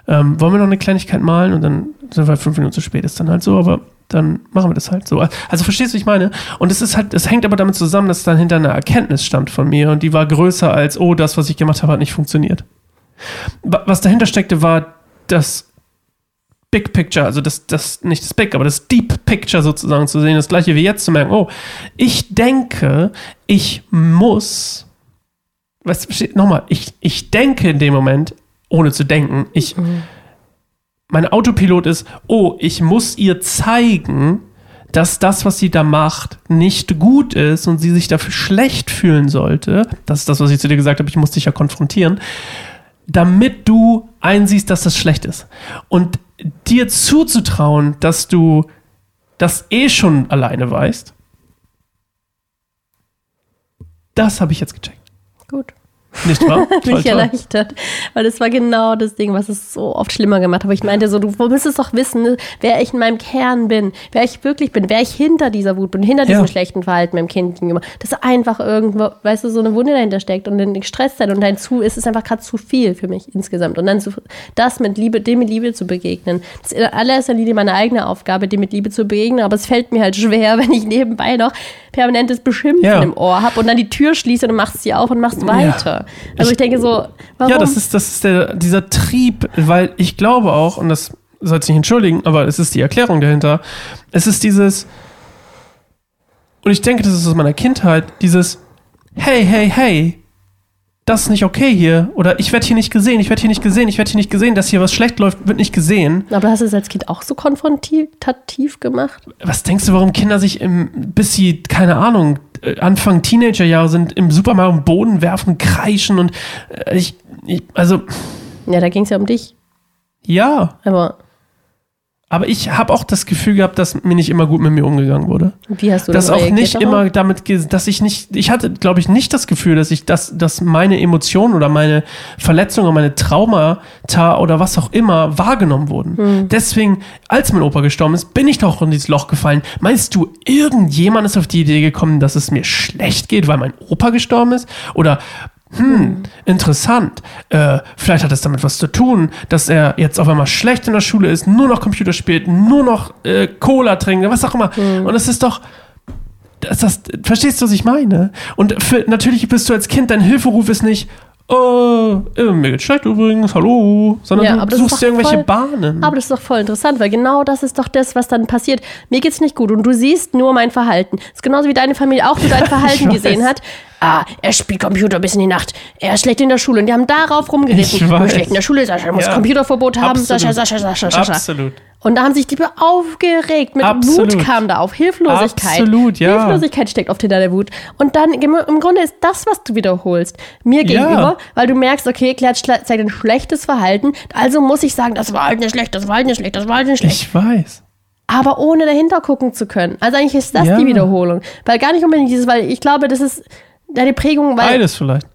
Ähm, wollen wir noch eine Kleinigkeit malen und dann sind wir fünf Minuten zu spät, ist dann halt so, aber dann machen wir das halt so. Also verstehst du, was ich meine? Und es ist halt, es hängt aber damit zusammen, dass dann hinter einer Erkenntnis stand von mir und die war größer als, oh, das, was ich gemacht habe, hat nicht funktioniert. Wa- Was dahinter steckte, war das Big Picture, also das, das, nicht das Big, aber das Deep Picture sozusagen zu sehen, das gleiche wie jetzt zu merken, oh, ich denke, ich muss, was steht nochmal, ich, ich denke in dem Moment, ohne zu denken, ich, mein Autopilot ist, oh, ich muss ihr zeigen, dass das, was sie da macht, nicht gut ist und sie sich dafür schlecht fühlen sollte. Das ist das, was ich zu dir gesagt habe, ich muss dich ja konfrontieren damit du einsiehst, dass das schlecht ist. Und dir zuzutrauen, dass du das eh schon alleine weißt, das habe ich jetzt gecheckt. Nicht wahr? Bin Toll, ich toll. erleichtert, weil das war genau das Ding, was es so oft schlimmer gemacht hat. Aber ich meinte so, du müsstest doch wissen, wer ich in meinem Kern bin, wer ich wirklich bin, wer ich hinter dieser Wut bin, hinter diesem Ja. schlechten Verhalten meinem Kind gegenüber. Dass einfach irgendwo, weißt du, so eine Wunde dahinter steckt und ein Stress sein und dein zu, es ist einfach gerade zu viel für mich insgesamt. Und dann zu, das mit Liebe, dem mit Liebe zu begegnen. Das ist in allererster Linie meine eigene Aufgabe, dem mit Liebe zu begegnen, aber es fällt mir halt schwer, wenn ich nebenbei noch permanentes Beschimpfen Ja. im Ohr habe und dann die Tür schließe und machst sie auf und machst weiter. Also ich, denke so, warum? Ja, das ist, das ist der, dieser Trieb, weil ich glaube auch, und das soll ich nicht entschuldigen, aber es ist die Erklärung dahinter, es ist dieses, und ich denke, das ist aus meiner Kindheit, dieses, hey, hey, hey, das ist nicht okay hier, oder ich werde hier nicht gesehen, ich werde hier nicht gesehen, ich werde hier nicht gesehen, dass hier was schlecht läuft, wird nicht gesehen. Aber hast du es als Kind auch so konfrontativ gemacht? Was denkst du, warum Kinder sich im, bis sie, keine Ahnung, äh, Anfang Teenagerjahre sind, im Supermarkt am Boden werfen, kreischen und äh, ich, ich also, Ja, da ging es ja um dich. ja. Aber Aber ich habe auch das Gefühl gehabt, dass mir nicht immer gut mit mir umgegangen wurde. wie hast du Dass dann auch nicht darauf? immer damit, dass ich nicht, ich hatte, glaube ich, nicht das Gefühl, dass ich das, dass meine Emotionen oder meine Verletzungen, meine Traumata oder was auch immer wahrgenommen wurden. Hm. Deswegen, als mein Opa gestorben ist, bin ich doch in dieses Loch gefallen. Meinst du, irgendjemand ist auf die Idee gekommen, dass es mir schlecht geht, weil mein Opa gestorben ist? Oder Hm, interessant. Äh, vielleicht hat es damit was zu tun, dass er jetzt auf einmal schlecht in der Schule ist, nur noch Computer spielt, nur noch äh, Cola trinkt, was auch immer. Und es ist doch. Das, das, verstehst du, was ich meine? Und für, natürlich bist du als Kind, dein Hilferuf ist nicht, oh, äh, mir geht's schlecht übrigens, hallo, sondern Ja, du suchst dir irgendwelche voll- Bahnen. Aber das ist doch voll interessant, weil genau das ist doch das, was dann passiert. Mir geht's nicht gut und du siehst nur mein Verhalten. Das ist genauso wie deine Familie auch nur dein Verhalten gesehen hat. Ah, er spielt Computer bis in die Nacht. Er ist schlecht in der Schule und die haben darauf rumgeritten. Ich weiß. schlecht in der Schule, Sascha muss Ja. Computerverbot haben. Absolut. Sascha, Sascha, Sascha, Sascha. Absolut. Und da haben sich die aufgeregt. Mit Absolut. Wut kam da auf. Hilflosigkeit. Absolut, ja. Hilflosigkeit steckt oft hinter der Wut. Und dann im Grunde ist das, was du wiederholst, mir Ja. gegenüber, weil du merkst, okay, Klatsch zeigt ein schlechtes Verhalten. Also muss ich sagen, das war halt nicht schlecht, das war halt nicht schlecht, das war halt nicht schlecht. Ich weiß. Aber ohne dahinter gucken zu können. Also eigentlich ist das Ja. die Wiederholung. Weil gar nicht unbedingt dieses, weil ich glaube, das ist deine Prägung, weil Beides vielleicht.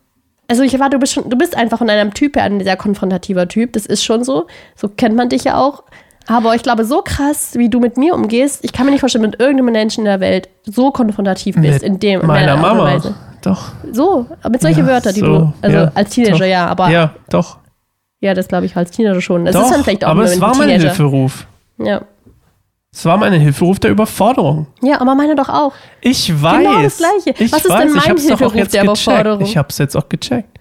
also ich erwarte, du bist schon, du bist einfach von einem Typ her ein sehr konfrontativer Typ. Das ist schon so. So kennt man dich ja auch. Aber ich glaube, so krass, wie du mit mir umgehst, ich kann mir nicht vorstellen, mit irgendeinem Menschen in der Welt so konfrontativ bist Mit in dem in meiner der Art und Mama. Weise. Doch. So, mit solchen Ja, Wörtern, die so, du, also ja, als Teenager doch. ja, aber ja, Ja, doch. das glaube ich als Teenager schon. Das doch. ist dann vielleicht auch aber es war mein Teenager. Hilferuf. Ja. Es war mein Hilferuf der Überforderung. ja, aber meine doch auch. Ich weiß. Genau das Gleiche. Ich Was ist weiß, denn ich mein hab's doch auch Hilferuf jetzt der gecheckt. Überforderung? Ich hab's jetzt auch gecheckt.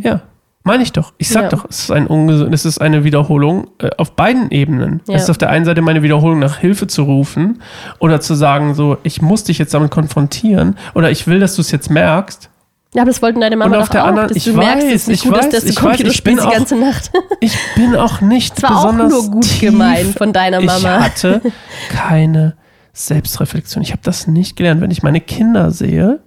Ja, meine ich doch. Ich sag Ja. doch, es ist, ein ungesund, es ist eine Wiederholung äh, auf beiden Ebenen. Ja. Es ist auf der einen Seite meine Wiederholung nach Hilfe zu rufen oder zu sagen, so, ich muss dich jetzt damit konfrontieren oder ich will, dass du es jetzt merkst. Ja, aber das wollten deine Mama Und auf der auch, anderen- ich du merkst, weiß, nicht ich gut weiß, ist, dass du ich weiß, Computer ich bin die auch- ganze Nacht. Ich bin auch nicht war auch besonders nur gut tief. gemeint von deiner Ich Mama. hatte keine Selbstreflexion. Ich habe das nicht gelernt. Wenn ich meine Kinder sehe,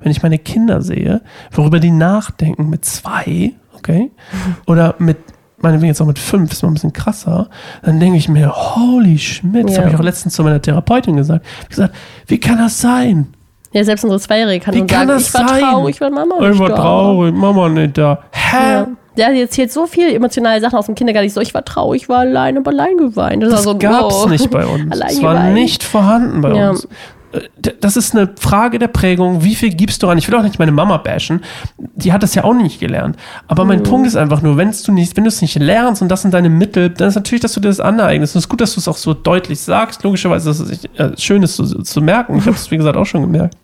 wenn ich meine Kinder sehe, worüber die nachdenken mit zwei, okay, oder mit meinetwegen jetzt auch mit fünf, ist mal ein bisschen krasser, dann denke ich mir, holy Schmidt, das Ja. habe ich auch letztens zu meiner Therapeutin gesagt. Ich gesagt, wie kann das sein? Ja, selbst unsere Zweijährige kann Wie uns kann sagen, das ich war sein? traurig, weil Mama Ich nicht war da traurig, Mama nicht da. Hä? Ja. Der erzählt so viel emotionale Sachen aus dem Kindergarten. Ich so, ich war traurig, ich war allein, aber allein geweint. Das, Das war so, gab's wow. nicht bei uns. Allein Es war geweint. nicht vorhanden bei Ja. uns. Äh, Das ist eine Frage der Prägung. Wie viel gibst du an? Ich will auch nicht meine Mama bashen. Die hat das ja auch nicht gelernt. Aber Mhm. mein Punkt ist einfach nur, wenn du nicht, wenn du es nicht lernst und das sind deine Mittel, dann ist natürlich, dass du dir das aneignest. Und es ist gut, dass du es auch so deutlich sagst. Logischerweise ist es äh, schön, es zu, zu merken. Ich habe es, wie gesagt, auch schon gemerkt.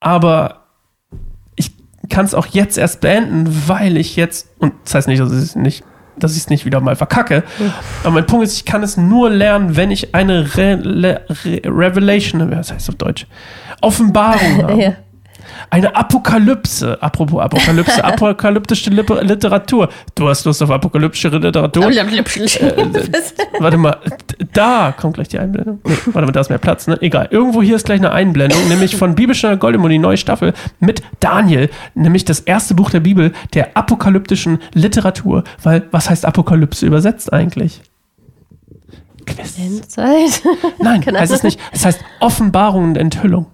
Aber ich kann es auch jetzt erst beenden, weil ich jetzt, und das heißt nicht, dass ich es nicht, dass ich es nicht wieder mal verkacke, aber mein Punkt ist, ich kann es nur lernen, wenn ich eine Re Re Revelation, was heißt auf Deutsch, Offenbarung habe. Ja. Eine Apokalypse. Apropos Apokalypse, apokalyptische Literatur. Du hast Lust auf apokalyptische Literatur? Warte mal, da kommt gleich die Einblendung. Nee, warte mal, da ist mehr Platz, ne? Egal. Irgendwo hier ist gleich eine Einblendung, nämlich von Bibelstunde Goldemund, die neue Staffel mit Daniel, nämlich das erste Buch der Bibel der apokalyptischen Literatur. Weil, was heißt Apokalypse übersetzt eigentlich? Quiz. Nein, heißt es nicht. Es heißt Offenbarung und Enthüllung.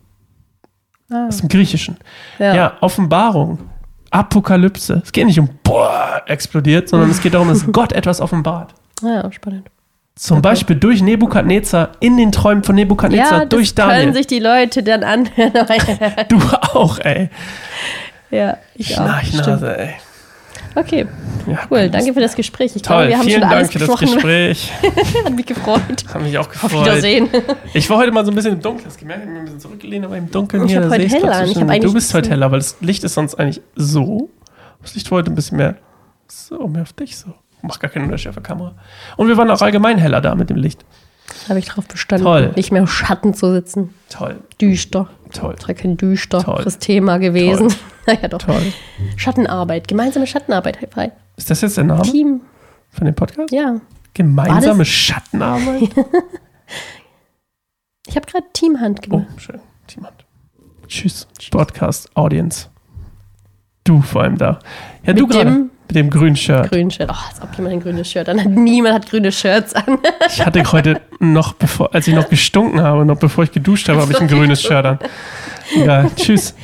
Aus dem Griechischen. Ja. Ja, Offenbarung. Apokalypse. Es geht nicht um boah, explodiert, sondern es geht darum, dass Gott etwas offenbart. Ja, spannend. Zum Beispiel durch Nebukadnezar, in den Träumen von Nebukadnezar, Ja, durch können Daniel. sich die Leute dann anhören. Du auch, ey. ja, ich auch. Schnarchnase, ey. Okay, Ja, cool. Danke für das Gespräch. Ich Toll, glaube, wir haben vielen schon alles Dank für das. Gespräch. Hat mich gefreut. Hat mich auch Auf gefreut. Wiedersehen. Ich war heute mal so ein bisschen im Dunkeln. Hast du gemerkt, ich bin ein bisschen zurückgelehnt, aber im Dunkeln Ich hier. hab heute heller. Ich hab Du bist heute heller, weil das Licht ist sonst eigentlich so. Das Licht war heute ein bisschen mehr so, mehr auf dich so. Macht gar keinen Unterschied auf der Kamera. Und wir waren auch allgemein heller da mit dem Licht. Habe ich drauf bestanden, Toll. nicht mehr im Schatten zu sitzen. Toll, Düster. toll, Das wäre kein düsteres. Thema gewesen. naja, doch. toll. Schattenarbeit. Gemeinsame Schattenarbeit. Five. Ist das jetzt der Name Team. von dem Podcast? Ja. War Gemeinsame Schattenarbeit? Ich habe gerade Teamhand Oh, gemacht. schön. Jemand. Tschüss, Podcast, Audience. Du vor allem da. Ja, du Mit gerade. Mit dem grünen Shirt. grünen Shirt. Oh, als ob jemand ein grünes Shirt anhat. Niemand hat grüne Shirts an. Ich hatte heute noch, bevor, als ich noch gestunken habe, noch bevor ich geduscht habe, habe ich ein grünes Shirt an. Ja, tschüss.